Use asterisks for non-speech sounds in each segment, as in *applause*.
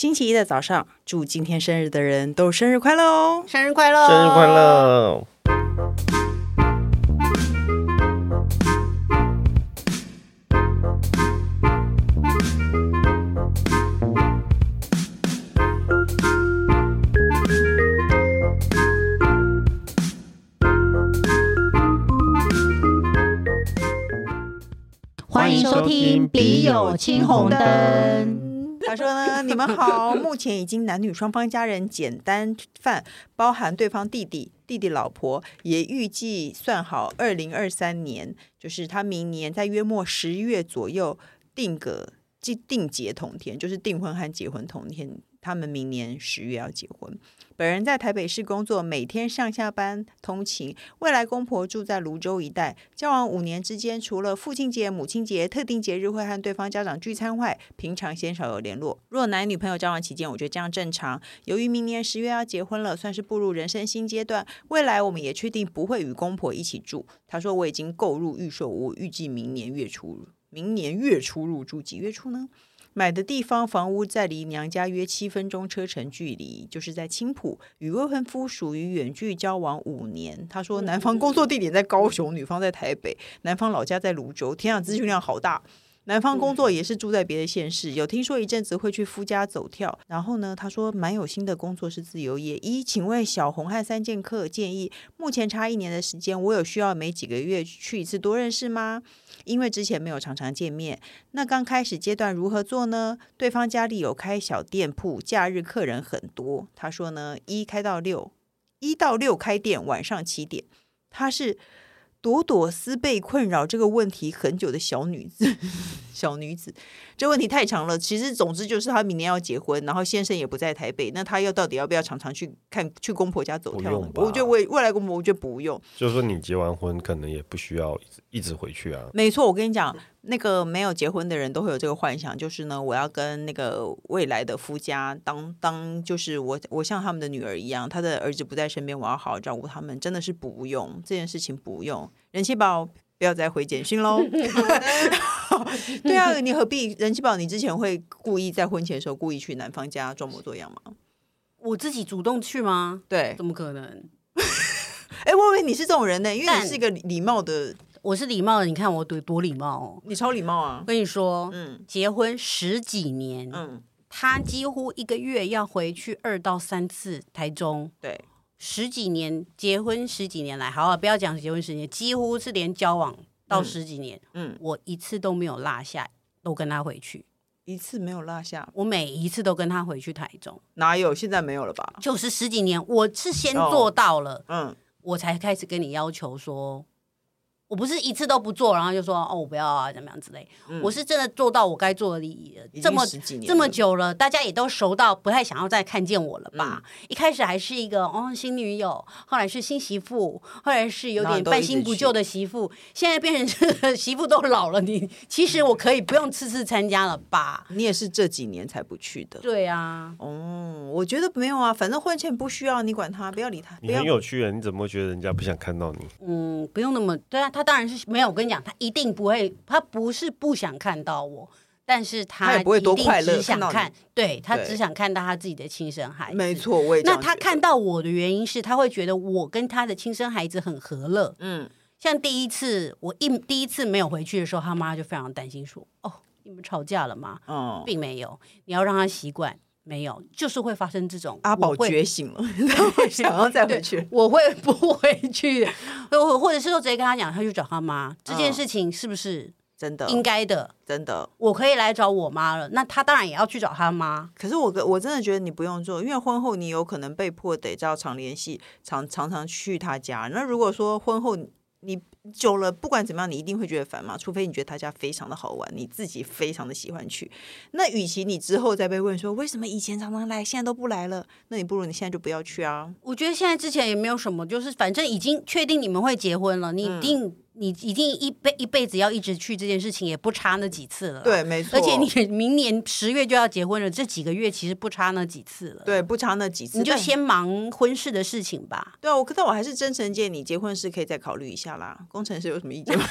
星期一的早上，祝今天生日的人都生日快乐哦！生日快乐，生日快乐！欢迎收听《笔友青红灯》。说呢，你们好，目前已经男女双方家人简单饭，包含对方弟弟、弟弟老婆，也预计算好，二零二三年就是他明年在约莫十月左右定个即定结同天，就是订婚和结婚同天。他们明年十月要结婚。本人在台北市工作，每天上下班通勤。未来公婆住在泸州一带。交往五年之间，除了父亲节、母亲节、特定节日会和对方家长聚餐外，平常鲜少有联络。若男女朋友交往期间，我觉得这样正常。由于明年十月要结婚了，算是步入人生新阶段。未来我们也确定不会与公婆一起住。他说我已经购入预售屋，预计明年月初，明年月初入住。几月初呢？买的地方房屋在离娘家约七分钟车程距离，就是在青浦。与未婚夫属于远距交往五年。他说，男方工作地点在高雄，女方在台北，男方老家在泸州。天啊，资讯量好大！男方工作也是住在别的县市，有听说一阵子会去夫家走跳。然后呢，他说蛮有心的工作是自由业。一，请问小红和三剑客建议，目前差一年的时间，我有需要每几个月去一次多认识吗？因为之前没有常常见面，那刚开始阶段如何做呢？对方家里有开小店铺，假日客人很多。他说呢，一开到六，一到六开店，晚上七点。他是朵朵思被困扰这个问题很久的小女子，小女子。这问题太长了，其实总之就是她明年要结婚，然后先生也不在台北，那她要到底要不要常常去看去公婆家走跳呢？我觉得未未来公婆，我觉得不用。就是说你结完婚，可能也不需要一直一直回去啊。没错，我跟你讲，那个没有结婚的人都会有这个幻想，就是呢，我要跟那个未来的夫家当当，就是我我像他们的女儿一样，他的儿子不在身边，我要好好照顾他们，真的是不用这件事情不用。人气宝。不要再回简讯喽！*laughs* *laughs* 对啊，你何必人气宝？你之前会故意在婚前的时候故意去男方家装模作样吗？我自己主动去吗？对，怎么可能？*laughs* 哎，我以为你是这种人呢，因为你是一个礼貌的。我是礼貌的，你看我多多礼貌哦，你超礼貌啊！我跟你说，嗯，结婚十几年，嗯，他几乎一个月要回去二到三次台中，对。十几年结婚十几年来，好啊，不要讲结婚十年，几乎是连交往到十几年，嗯，嗯，我一次都没有落下，都跟他回去，一次没有落下，我每一次都跟他回去台中，哪有？现在没有了吧？就是十几年，我是先做到了，哦、嗯，我才开始跟你要求说。我不是一次都不做，然后就说哦，我不要啊，怎么样之类。嗯、我是真的做到我该做的利益了，这么这么久了，大家也都熟到不太想要再看见我了吧？嗯、一开始还是一个哦新女友，后来是新媳妇，后来是有点半新不旧的媳妇，现在变成这个 *laughs* 媳妇都老了，你其实我可以不用次次参加了吧？*laughs* 你也是这几年才不去的。对啊，哦，我觉得没有啊，反正婚前不需要你管他，不要理他。你很有趣啊，你怎么会觉得人家不想看到你？嗯，不用那么对啊。他当然是没有，我跟你讲，他一定不会，他不是不想看到我，但是他也不会多快乐，只想看，对，他只想看到他自己的亲生孩子。没错，我也。那他看到我的原因是他会觉得我跟他的亲生孩子很和乐。嗯，像第一次我一第一次没有回去的时候，他妈就非常担心说：“哦，你们吵架了吗？”哦，并没有，你要让他习惯。没有，就是会发生这种。阿宝觉醒了，他会 *laughs* 想要再回去。我会不回去，或者是说直接跟他讲，他去找他妈。这件事情是不是真的？应该的，真的。我可以来找我妈了，那他当然也要去找他妈。可是我我真的觉得你不用做，因为婚后你有可能被迫得要常联系，常常常去他家。那如果说婚后你。久了，不管怎么样，你一定会觉得烦嘛。除非你觉得他家非常的好玩，你自己非常的喜欢去。那与其你之后再被问说为什么以前常常来，现在都不来了，那你不如你现在就不要去啊。我觉得现在之前也没有什么，就是反正已经确定你们会结婚了，你一定。嗯你一定一辈一辈子要一直去这件事情，也不差那几次了。对，没错。而且你明年十月就要结婚了，这几个月其实不差那几次了。对，不差那几次。你就先忙婚事的事情吧。对啊，我可是我还是真诚建议你结婚时可以再考虑一下啦。工程师有什么意见吗？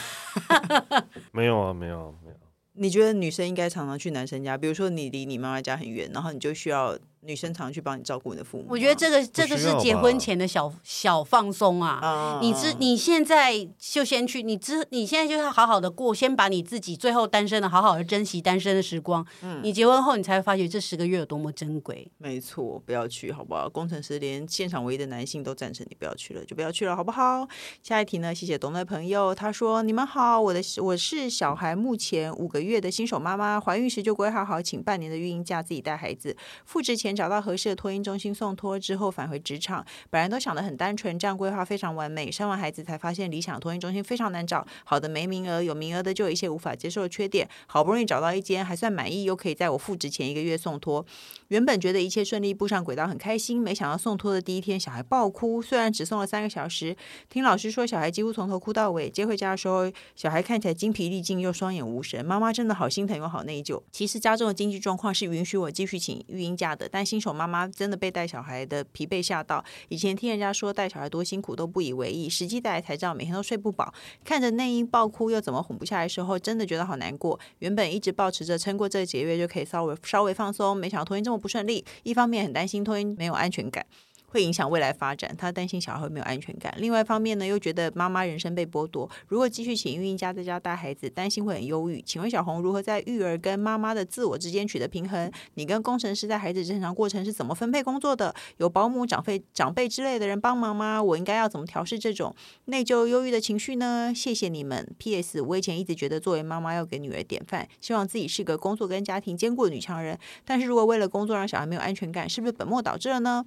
*laughs* 没有啊，没有，没有。你觉得女生应该常常去男生家，比如说你离你妈妈家很远，然后你就需要。女生常去帮你照顾你的父母，我觉得这个这个是结婚前的小小放松啊。你知你现在就先去，你知你现在就要好好的过，先把你自己最后单身的好好的珍惜单身的时光。嗯，你结婚后你才会发觉这十个月有多么珍贵。没错，不要去好不好？工程师连现场唯一的男性都赞成你不要去了，就不要去了好不好？下一题呢？谢谢董的朋友，他说：你们好，我的我是小孩目前五个月的新手妈妈，怀孕时就规划好请半年的孕婴假，自己带孩子，复职前。找到合适的托婴中心送托之后返回职场，本来都想得很单纯，这样规划非常完美。生完孩子才发现理想托婴中心非常难找，好的没名额，有名额的就有一些无法接受的缺点。好不容易找到一间还算满意，又可以在我复职前一个月送托。原本觉得一切顺利，步上轨道很开心，没想到送托的第一天小孩爆哭，虽然只送了三个小时，听老师说小孩几乎从头哭到尾。接回家的时候，小孩看起来精疲力尽又双眼无神，妈妈真的好心疼又好内疚。其实家中的经济状况是允许我继续请育婴假的，但但新手妈妈真的被带小孩的疲惫吓到。以前听人家说带小孩多辛苦都不以为意，实际带来才知道每天都睡不饱。看着内衣爆哭又怎么哄不下来时候，真的觉得好难过。原本一直保持着撑过这个几个月就可以稍微稍微放松，没想到托婴这么不顺利。一方面很担心托婴没有安全感。会影响未来发展，他担心小孩会没有安全感。另外一方面呢，又觉得妈妈人生被剥夺。如果继续请孕婴假在家带孩子，担心会很忧郁。请问小红如何在育儿跟妈妈的自我之间取得平衡？你跟工程师在孩子成长过程是怎么分配工作的？有保姆、长辈、长辈之类的人帮忙吗？我应该要怎么调试这种内疚、忧郁的情绪呢？谢谢你们。P.S. 我以前一直觉得作为妈妈要给女儿典范，希望自己是个工作跟家庭兼顾的女强人。但是如果为了工作让小孩没有安全感，是不是本末倒置了呢？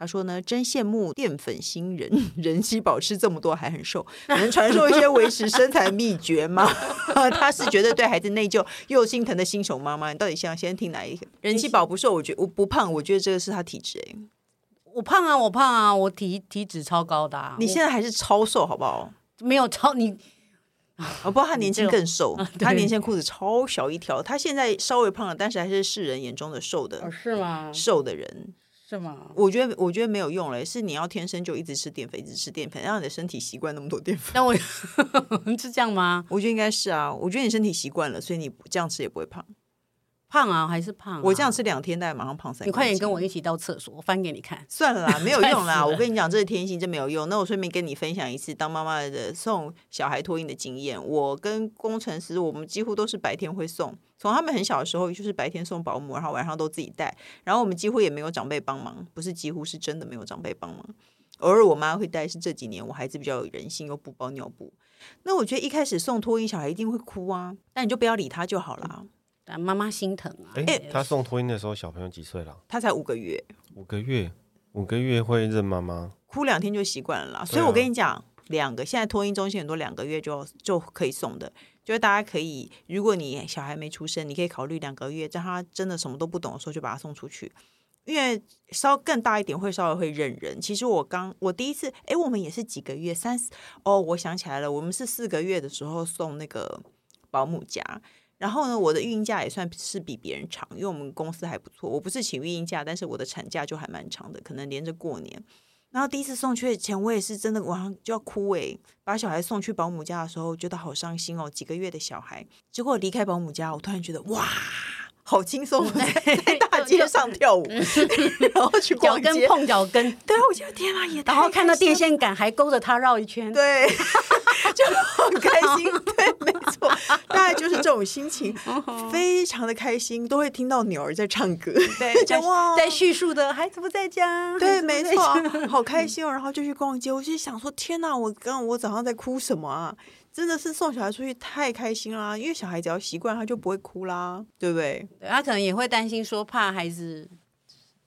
他说呢，真羡慕淀粉星人，*laughs* 人气保持这么多还很瘦，能传授一些维持身材秘诀吗？*laughs* 他是觉得对孩子内疚又心疼的新手妈妈，你到底想先听哪一个？人气保不瘦，我觉得我不胖，我觉得这个是他体质哎、欸，我胖啊，我胖啊，我体体脂超高的、啊，你现在还是超瘦好不好？没有超你，我不知道他年轻更瘦，他年轻裤子超小一条，他现在稍微胖了，但是还是世人眼中的瘦的，哦、是吗？瘦的人。是吗？我觉得我觉得没有用嘞，是你要天生就一直吃淀粉，一直吃淀粉，让你的身体习惯那么多淀粉。那我 *laughs* 是这样吗？我觉得应该是啊，我觉得你身体习惯了，所以你这样吃也不会胖。胖啊，还是胖啊？我这样吃两天，大概马上胖三。你快点跟我一起到厕所，我翻给你看。算了啦，*laughs* 没有用啦。我跟你讲，这是天性，这没有用。那我顺便跟你分享一次当妈妈的送小孩托婴的经验。我跟工程师，我们几乎都是白天会送。从他们很小的时候，就是白天送保姆，然后晚上都自己带。然后我们几乎也没有长辈帮忙，不是几乎是真的没有长辈帮忙。偶尔我妈会带，是这几年我孩子比较有人性，又不包尿布。那我觉得一开始送托婴小孩一定会哭啊，但你就不要理他就好了。但妈妈心疼啊。哎、欸，他送托婴的时候小朋友几岁了？他才五个月。五个月，五个月会认妈妈？哭两天就习惯了啦。所以我跟你讲，两个现在托婴中心很多两个月就就可以送的。就是大家可以，如果你小孩没出生，你可以考虑两个月，在他真的什么都不懂的时候就把他送出去，因为稍更大一点会稍微会认人。其实我刚我第一次，哎，我们也是几个月，三哦，我想起来了，我们是四个月的时候送那个保姆家，然后呢，我的孕假也算是比别人长，因为我们公司还不错，我不是请孕假，但是我的产假就还蛮长的，可能连着过年。然后第一次送去前，我也是真的晚上就要哭诶，把小孩送去保姆家的时候，觉得好伤心哦，几个月的小孩。结果离开保姆家，我突然觉得哇，好轻松，在 *laughs* 大街上跳舞，*laughs* 然后去逛街，脚跟碰脚跟，对，我觉得天啊，也然后看到电线杆还勾着他绕一圈，对，*laughs* 就很开心，对，没错，种心情，*laughs* 非常的开心，都会听到鸟儿在唱歌，对，*laughs* 哇，在叙述的孩子不在家，对，没 *laughs* 错，好开心哦，然后就去逛街，我就想说，天哪，我刚我早上在哭什么啊？真的是送小孩出去太开心啦，因为小孩只要习惯，他就不会哭啦，对不对？对，他可能也会担心说，怕孩子。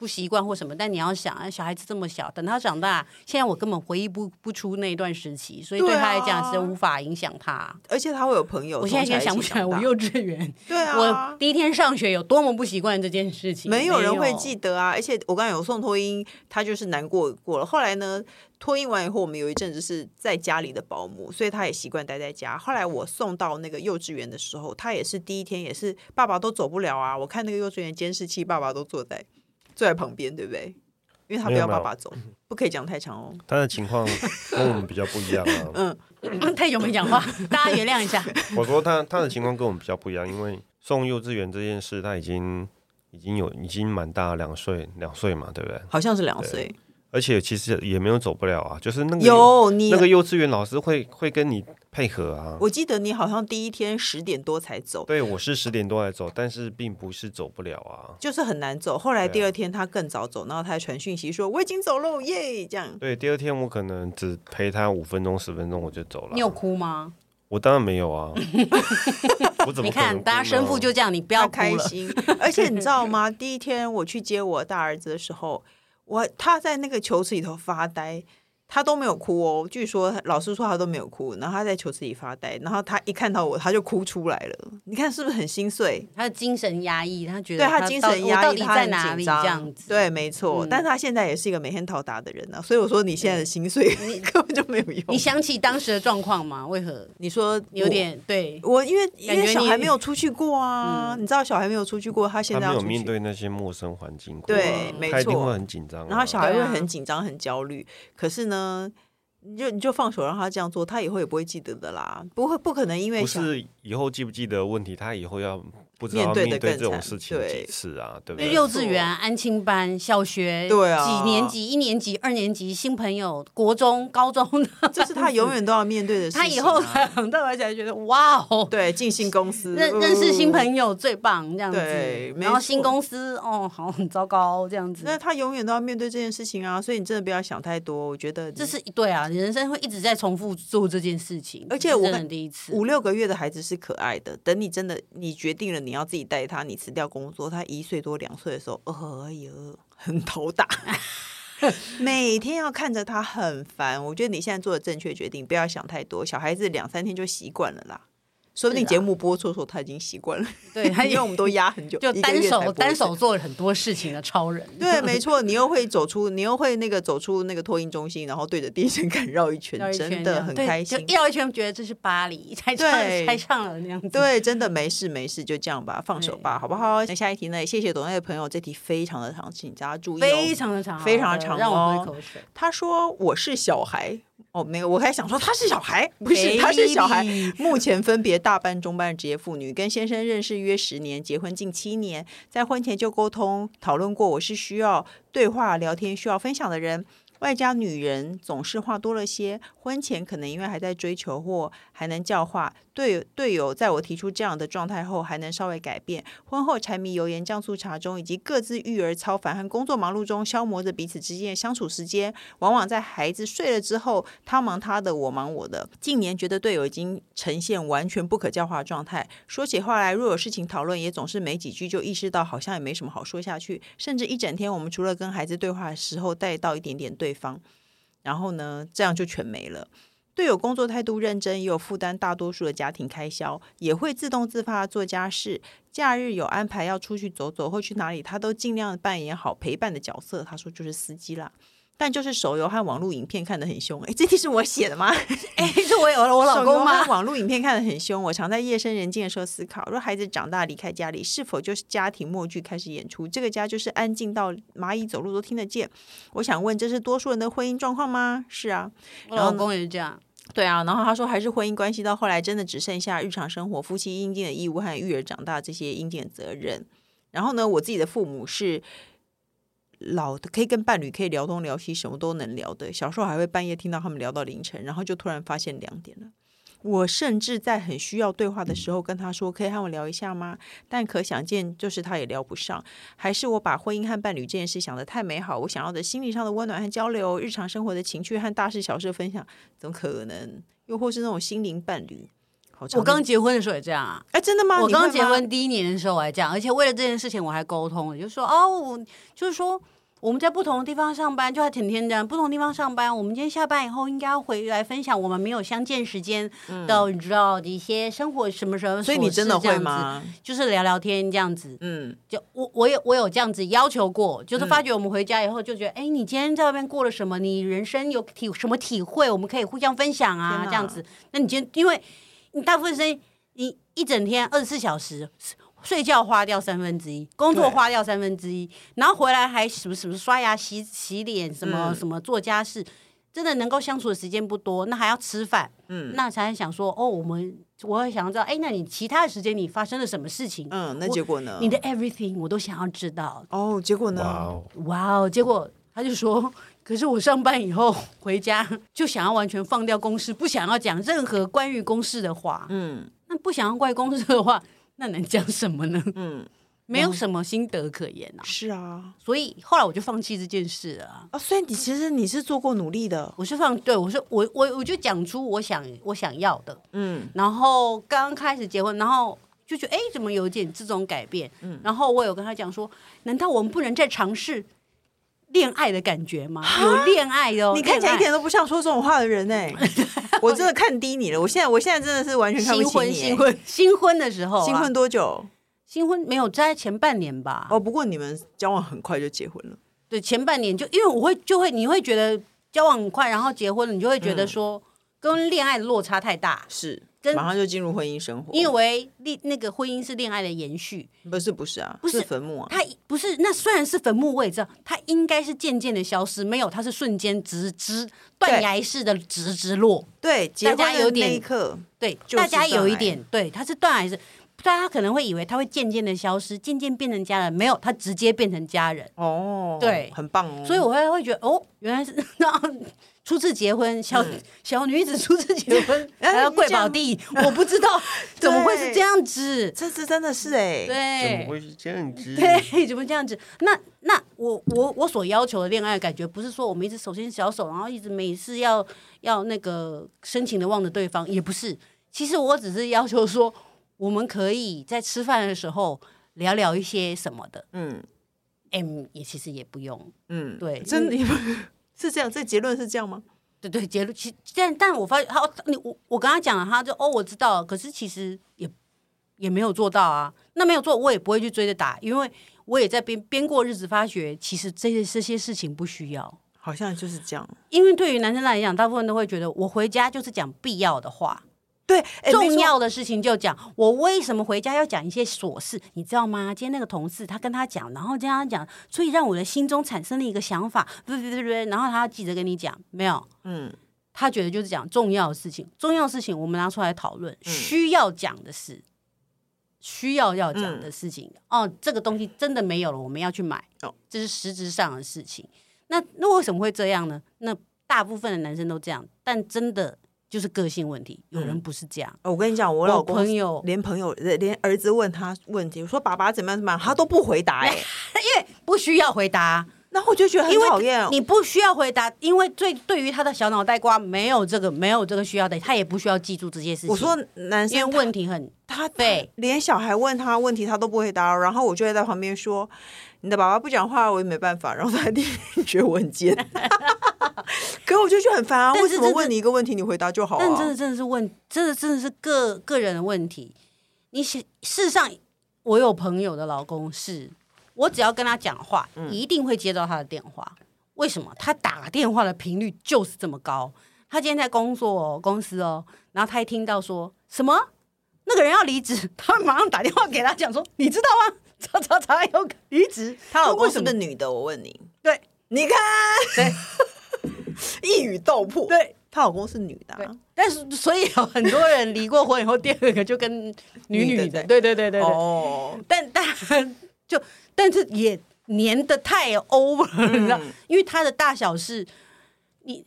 不习惯或什么，但你要想，啊小孩子这么小，等他长大，现在我根本回忆不不出那一段时期，所以对他来讲是无法影响他。而且他会有朋友。我现在想不起来，我幼稚园，对啊，我第一天上学有多么不习惯这件事情，没有人会记得啊。而且我刚才有送托婴，他就是难过过了。后来呢，托婴完以后，我们有一阵子是在家里的保姆，所以他也习惯待在家。后来我送到那个幼稚园的时候，他也是第一天，也是爸爸都走不了啊。我看那个幼稚园监视器，爸爸都坐在。坐在旁边，对不对？因为他不要爸爸走，不可以讲太长哦。他的情况 *laughs* 跟我们比较不一样啊。嗯，*laughs* 太久没讲话，大家原谅一下。*laughs* 我说他他的情况跟我们比较不一样，因为送幼稚园这件事，他已经已经有已经蛮大，两岁两岁嘛，对不对？好像是两岁。而且其实也没有走不了啊，就是那个有你那个幼稚园老师会会跟你配合啊。我记得你好像第一天十点多才走，对，我是十点多才走，但是并不是走不了啊，就是很难走。后来第二天他更早走，然后他还传讯息说我已经走了耶，这样。对，第二天我可能只陪他五分钟十分钟我就走了。你有哭吗？我当然没有啊。*laughs* 我怎么？你看，大家生父就这样，你不要开心。而且你知道吗？第一天我去接我大儿子的时候。我他在那个球池里头发呆。他都没有哭哦，据说老师说他都没有哭，然后他在球池里发呆，然后他一看到我，他就哭出来了。你看是不是很心碎？他的精神压抑，他觉得对他精神压抑，他在哪里这样子？对，没错。嗯、但是他现在也是一个每天讨打的人呢、啊，所以我说你现在的心碎，你 *laughs* 根本就没有用。你想起当时的状况吗？为何你说有点对我？因为因为小孩没有出去过啊，嗯、你知道小孩没有出去过，他现在要没有面对那些陌生环境对，没错，他一定会很紧张、啊。然后小孩会很紧张、很焦虑，可是呢？你就你就放手让他这样做，他以后也不会记得的啦，不会不可能因为不是以后记不记得问题，他以后要。不知道面对这种事情几次啊？对不对？幼稚园、安亲班、小学，对啊，几年级？一年级、二年级，新朋友，国中、高中，这是他永远都要面对的事情。他以后长大起来觉得哇哦，对，进新公司认认识新朋友最棒，这样子。然后新公司哦，好很糟糕这样子。那他永远都要面对这件事情啊，所以你真的不要想太多。我觉得这是对啊，你人生会一直在重复做这件事情。而且我们第一次五六个月的孩子是可爱的，等你真的你决定了你。你要自己带他，你辞掉工作，他一岁多两岁的时候，哎呦，很头大，*laughs* 每天要看着他很烦。我觉得你现在做的正确决定，不要想太多，小孩子两三天就习惯了啦。说不定节目播出的时候他已经习惯了，*laughs* 对，*laughs* 因为我们都压很久，就单手单手做了很多事情的超人。对，*laughs* 没错，你又会走出，你又会那个走出那个托婴中心，然后对着电线杆绕一圈，真的很开心。就绕一圈，觉得这是巴黎，才唱才唱了那样子。对，真的没事没事，就这样吧，放手吧，好不好？那下一题呢？谢谢董内的朋友，这题非常的长，请大家注意，非常的长，非常的长，让我喝口水。他说我是小孩。哦，没有，我还想说他是小孩，不是，他是小孩。目前分别大班、中班的职业妇女，跟先生认识约十年，结婚近七年，在婚前就沟通讨论过，我是需要对话聊天、需要分享的人。外加女人总是话多了些，婚前可能因为还在追求或还能教化，队队友在我提出这样的状态后还能稍微改变，婚后柴米油盐酱醋茶中，以及各自育儿操烦和工作忙碌中消磨着彼此之间的相处时间，往往在孩子睡了之后，他忙他的，我忙我的。近年觉得队友已经呈现完全不可教化状态，说起话来若有事情讨论，也总是没几句就意识到好像也没什么好说下去，甚至一整天我们除了跟孩子对话的时候带到一点点对方，然后呢，这样就全没了。队友工作态度认真，也有负担大多数的家庭开销，也会自动自发做家事。假日有安排要出去走走或去哪里，他都尽量扮演好陪伴的角色。他说就是司机啦。但就是手游和网络影片看得很凶，哎，这题是我写的吗？*laughs* 哎，是我有了我老公吗？网络影片看得很凶，我常在夜深人静的时候思考：若孩子长大离开家里，是否就是家庭默剧开始演出？这个家就是安静到蚂蚁走路都听得见。我想问，这是多数人的婚姻状况吗？是啊，我老公也是这样。对啊，然后他说，还是婚姻关系到后来真的只剩下日常生活、夫妻应尽的义务和育儿长大这些应尽的责任。然后呢，我自己的父母是。老的可以跟伴侣可以聊东聊西，什么都能聊的。小时候还会半夜听到他们聊到凌晨，然后就突然发现两点了。我甚至在很需要对话的时候跟他说：“可以和我聊一下吗？”但可想见，就是他也聊不上。还是我把婚姻和伴侣这件事想得太美好，我想要的心理上的温暖和交流，日常生活的情趣和大事小事分享，怎么可能？又或是那种心灵伴侣？我刚结婚的时候也这样啊！哎，真的吗？我刚结婚第一年的时候我还这样，而且为了这件事情我还沟通了，就说哦，就是说。我们在不同的地方上班，就还挺天真。不同地方上班，我们今天下班以后应该要回来分享我们没有相见时间的，你知道的一些生活什么什么。所以你真的会吗？就是聊聊天这样子。嗯，就我我有我有这样子要求过，就是发觉我们回家以后就觉得，哎、嗯，你今天在外面过了什么？你人生有体什么体会？我们可以互相分享啊，这样子。那你今天因为你大部分时间你一整天二十四小时。睡觉花掉三分之一，工作花掉三分之一，然后回来还什么什么刷牙、洗洗脸，什么什么做家事，真的能够相处的时间不多，那还要吃饭，嗯，那才想说哦，我们我会想要知道，哎，那你其他的时间你发生了什么事情？嗯，那结果呢？你的 everything 我都想要知道。哦，结果呢？哇哦，结果他就说，可是我上班以后 *laughs* 回家就想要完全放掉公事，不想要讲任何关于公事的话。嗯，那不想要怪公事的话，*laughs* 那能讲什么呢？嗯。没有什么心得可言啊！是啊，所以后来我就放弃这件事了啊。所以你其实你是做过努力的，我是放对我说我我我就讲出我想我想要的，嗯，然后刚开始结婚，然后就觉得哎，怎么有点这种改变？嗯，然后我有跟他讲说，难道我们不能再尝试恋爱的感觉吗？有恋爱的，你看起来一点都不像说这种话的人哎，*laughs* 我真的看低你了。我现在我现在真的是完全看不起你。新婚新婚新婚的时候，新婚多久？新婚没有在前半年吧？哦，不过你们交往很快就结婚了。对，前半年就因为我会就会你会觉得交往很快，然后结婚了，你就会觉得说跟恋爱的落差太大，是跟马上就进入婚姻生活。因为恋那个婚姻是恋爱的延续，不是不是啊，不是坟墓啊。它不是那虽然是坟墓，我也知道它应该是渐渐的消失，没有，它是瞬间直直断崖式的直直落。对，大家有点对，大家有一点对，它是断崖式。大家可能会以为他会渐渐的消失，渐渐变成家人，没有，他直接变成家人。哦，对，很棒哦。所以我会会觉得，哦，原来是那 *laughs* 初次结婚，小、嗯、小女子初次结婚 *laughs* 还要跪宝地，我不知道 *laughs* 怎么会是这样子。这次真的是哎，对，怎么会是这样子？对，怎么这样子？那那我我我所要求的恋爱感觉，不是说我们一直手牵小手，然后一直每次要要那个深情的望着对方，也不是。其实我只是要求说。我们可以在吃饭的时候聊聊一些什么的，嗯，M 也其实也不用，嗯，对，真的是这样，这结论是这样吗？对对，结论其但但我发现他，你我我跟他讲了，他就哦，我知道了，可是其实也也没有做到啊。那没有做，我也不会去追着打，因为我也在边边过日子，发觉其实这些这些事情不需要，好像就是这样。因为对于男生来讲，大部分都会觉得我回家就是讲必要的话。对，重要的事情就讲。我为什么回家要讲一些琐事？你知道吗？今天那个同事他跟他讲，然后这样讲，所以让我的心中产生了一个想法，对对对对。然后他要记得跟你讲，没有？嗯，他觉得就是讲重要的事情，重要的事情我们拿出来讨论。需要讲的事，需要要讲的事情。哦，这个东西真的没有了，我们要去买。哦，这是实质上的事情。那那为什么会这样呢？那大部分的男生都这样，但真的。就是个性问题，有人不是这样。嗯、我跟你讲，我老公朋友连朋友连儿子问他问题，我说爸爸怎么样怎么样，他都不回答、欸，哎，*laughs* 因为不需要回答。*laughs* 那我就觉得很讨厌。你不需要回答，因为最对于他的小脑袋瓜没有这个没有这个需要的，他也不需要记住这些事情。我说男生，因为问题很他对，连小孩问他问题他都不回答，然后我就会在旁边说。你的爸爸不讲话，我也没办法。然后他弟弟 *laughs* 觉得我很贱，*laughs* 可我就觉得很烦啊！为什么问你一个问题，你回答就好了？但真的真的是问，真的真的是个个人的问题。你事实上，我有朋友的老公是，我只要跟他讲话，一定会接到他的电话。为什么？他打电话的频率就是这么高。他今天在工作哦，公司哦，然后他一听到说什么那个人要离职，*laughs* 他马上打电话给他讲说，你知道吗？查查查，有离职，他老公是不是女的？我问你，对，你看，对，一语道破，对，她老公是女的，对，但是所以有很多人离过婚以后，第二个就跟女女的，对。对对对对，哦，但但就但是也黏的太 over 了，你知道，因为他的大小是，你。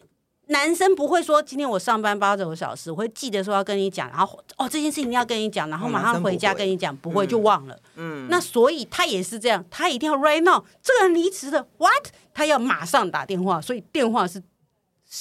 男生不会说今天我上班八九个小时，我会记得说要跟你讲，然后哦这件事情要跟你讲，然后马上回家跟你讲，不会，不会就忘了。嗯，那所以他也是这样，他一定要 right now，这个人离职了，what？他要马上打电话，所以电话是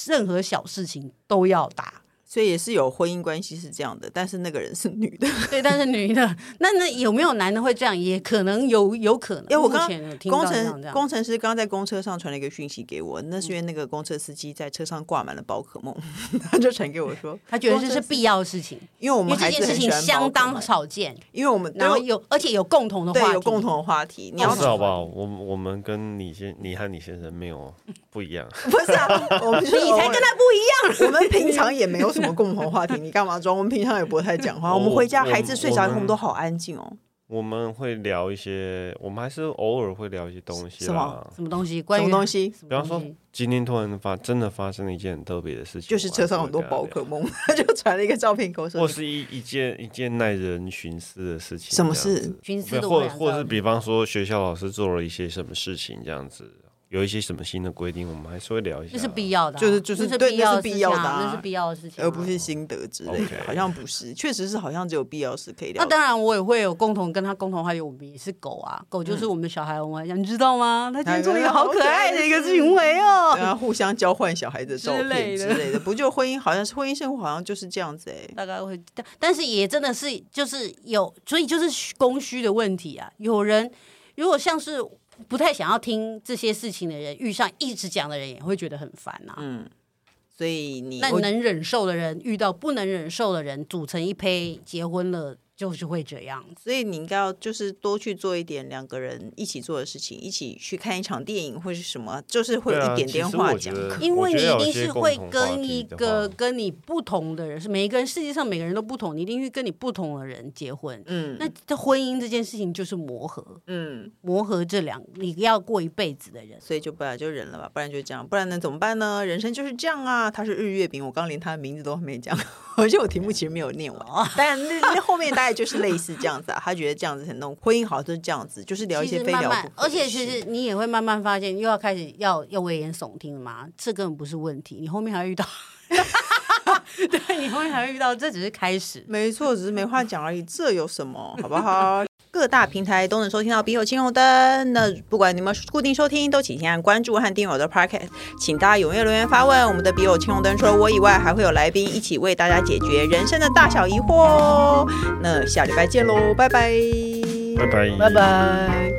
任何小事情都要打。所以也是有婚姻关系是这样的，但是那个人是女的。对，但是女的，那那有没有男的会这样？也可能有，有可能。因为我刚工程工程师刚刚在公车上传了一个讯息给我，那是因为那个公车司机在车上挂满了宝可梦，*laughs* 他就传给我说，他觉得这是必要的事情，因为我们这件事情相当少见，因为我们然后有而且有共同的话题，有共同的话题。你要知道吧？我我们跟你先，你和你先生没有不一样，*laughs* 不是啊？我们 *laughs* 你才跟他不一样，我们平常也没有什么共同话题。*laughs* 你干嘛装？我们平常也不会太讲话。我们回家，孩子睡着以后，我们都好安静哦。我们会聊一些，我们还是偶尔会聊一些东西。什么？什么东西？关于什么东西？比方说，今天突然发，真的发生了一件很特别的事情，就是车上很多宝可梦，他就传了一个照片给我说，或是一一件一件耐人寻思的事情。什么事？寻思的，或或是比方说，学校老师做了一些什么事情，这样子。有一些什么新的规定，我们还是会聊一下。这是必要的，就是就是对，那是必要的，那是必要的事情，而不是心得之类的。好像不是，确实是好像只有必要时可以聊。那当然，我也会有共同跟他共同话题。我们也是狗啊，狗就是我们的小孩。我们讲，你知道吗？他今天做了一个好可爱的一个行为哦。然后互相交换小孩的照片之类的，不就婚姻？好像是婚姻生活，好像就是这样子哎。大概会，但但是也真的是就是有，所以就是供需的问题啊。有人如果像是。不太想要听这些事情的人，遇上一直讲的人，也会觉得很烦呐、啊。嗯，所以你那能忍受的人遇到不能忍受的人，组成一胚结婚了。就是会这样，所以你应该要就是多去做一点两个人一起做的事情，一起去看一场电影或是什么，就是会有一点点话讲。因为你一定是会跟一个跟你不同的人，是每一个人世界上每个人都不同，你一定会跟你不同的人结婚。嗯，那这婚姻这件事情就是磨合，嗯，磨合这两你要过一辈子的人，所以就不然就忍了吧，不然就这样，不然能怎么办呢？人生就是这样啊。他是日月饼，我刚连他的名字都还没讲，*laughs* 而且我题目其实没有念完，但那那后面大。就是类似这样子啊，他觉得这样子很弄，婚姻好就是这样子，就是聊一些非聊。而且其实你也会慢慢发现，又要开始要要危言耸听了嘛，这根本不是问题，你后面还会遇到，*laughs* 对，你后面还会遇到，这只是开始，没错，只是没话讲而已，这有什么，好不好？各大平台都能收听到《笔友青红灯》，那不管你们固定收听，都请先按关注和订阅我的 Podcast。请大家踊跃留言发问，我们的《笔友青红灯》除了我以外，还会有来宾一起为大家解决人生的大小疑惑哦。那下礼拜见喽，拜拜，拜拜，拜拜。